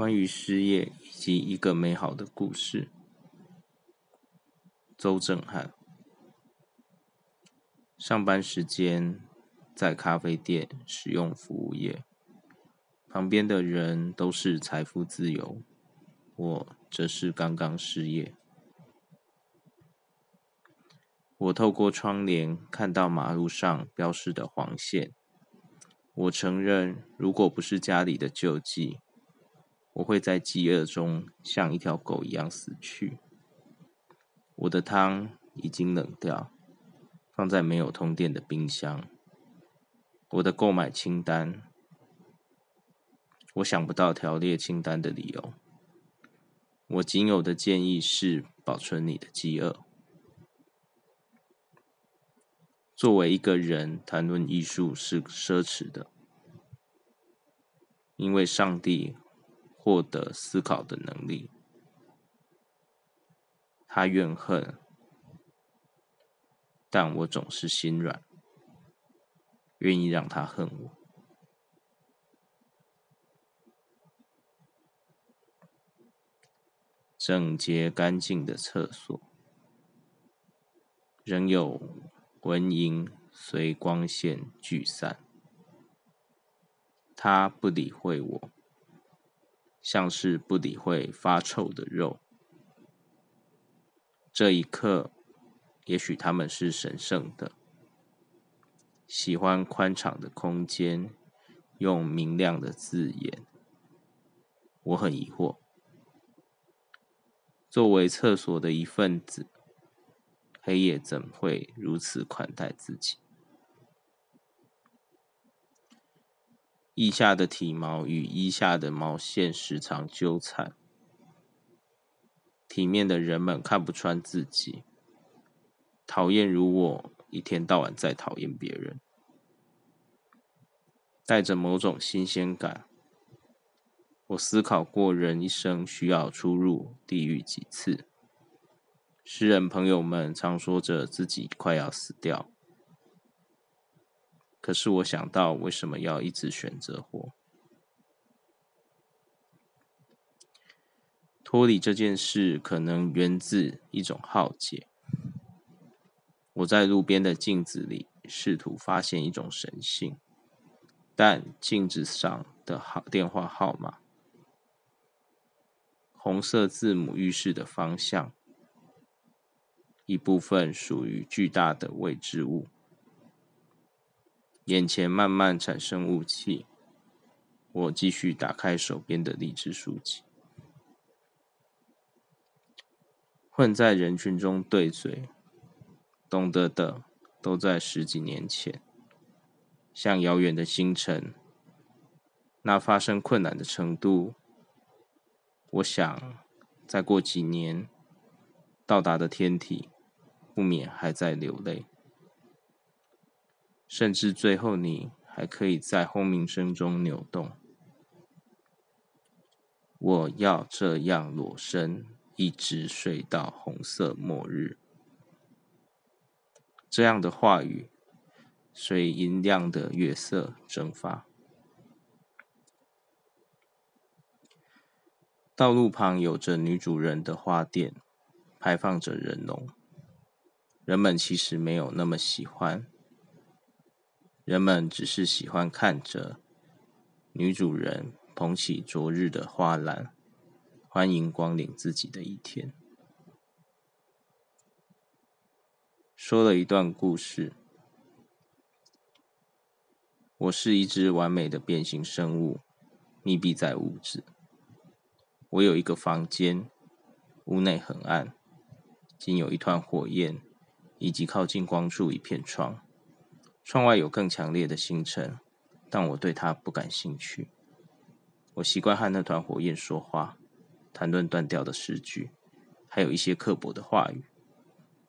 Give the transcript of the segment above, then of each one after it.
关于失业以及一个美好的故事。周正汉，上班时间在咖啡店使用服务业，旁边的人都是财富自由，我则是刚刚失业。我透过窗帘看到马路上标示的黄线。我承认，如果不是家里的救济，我会在饥饿中像一条狗一样死去。我的汤已经冷掉，放在没有通电的冰箱。我的购买清单，我想不到条列清单的理由。我仅有的建议是保存你的饥饿。作为一个人，谈论艺术是奢侈的，因为上帝获得思考的能力。他怨恨，但我总是心软，愿意让他恨我。整洁干净的厕所，仍有。蚊蝇随光线聚散，他不理会我，像是不理会发臭的肉。这一刻，也许他们是神圣的，喜欢宽敞的空间，用明亮的字眼。我很疑惑，作为厕所的一份子。黑夜怎会如此款待自己？腋下的体毛与衣下的毛线时常纠缠。体面的人们看不穿自己，讨厌如我，一天到晚在讨厌别人，带着某种新鲜感。我思考过，人一生需要出入地狱几次。诗人朋友们常说着自己快要死掉，可是我想到为什么要一直选择活？脱离这件事可能源自一种浩劫。我在路边的镜子里试图发现一种神性，但镜子上的号电话号码、红色字母预示的方向。一部分属于巨大的未知物，眼前慢慢产生雾气。我继续打开手边的励志书籍，混在人群中对嘴，懂得的都在十几年前，像遥远的星辰，那发生困难的程度，我想再过几年到达的天体。不免还在流泪，甚至最后你还可以在轰鸣声中扭动。我要这样裸身，一直睡到红色末日。这样的话语随银亮的月色蒸发。道路旁有着女主人的花店，排放着人龙。人们其实没有那么喜欢，人们只是喜欢看着女主人捧起昨日的花篮，欢迎光临自己的一天。说了一段故事，我是一只完美的变形生物，密闭在屋子。我有一个房间，屋内很暗，仅有一团火焰。以及靠近光处一片窗，窗外有更强烈的星辰，但我对它不感兴趣。我习惯和那团火焰说话，谈论断掉的诗句，还有一些刻薄的话语。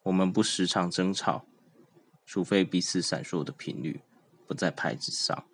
我们不时常争吵，除非彼此闪烁的频率不在牌子上。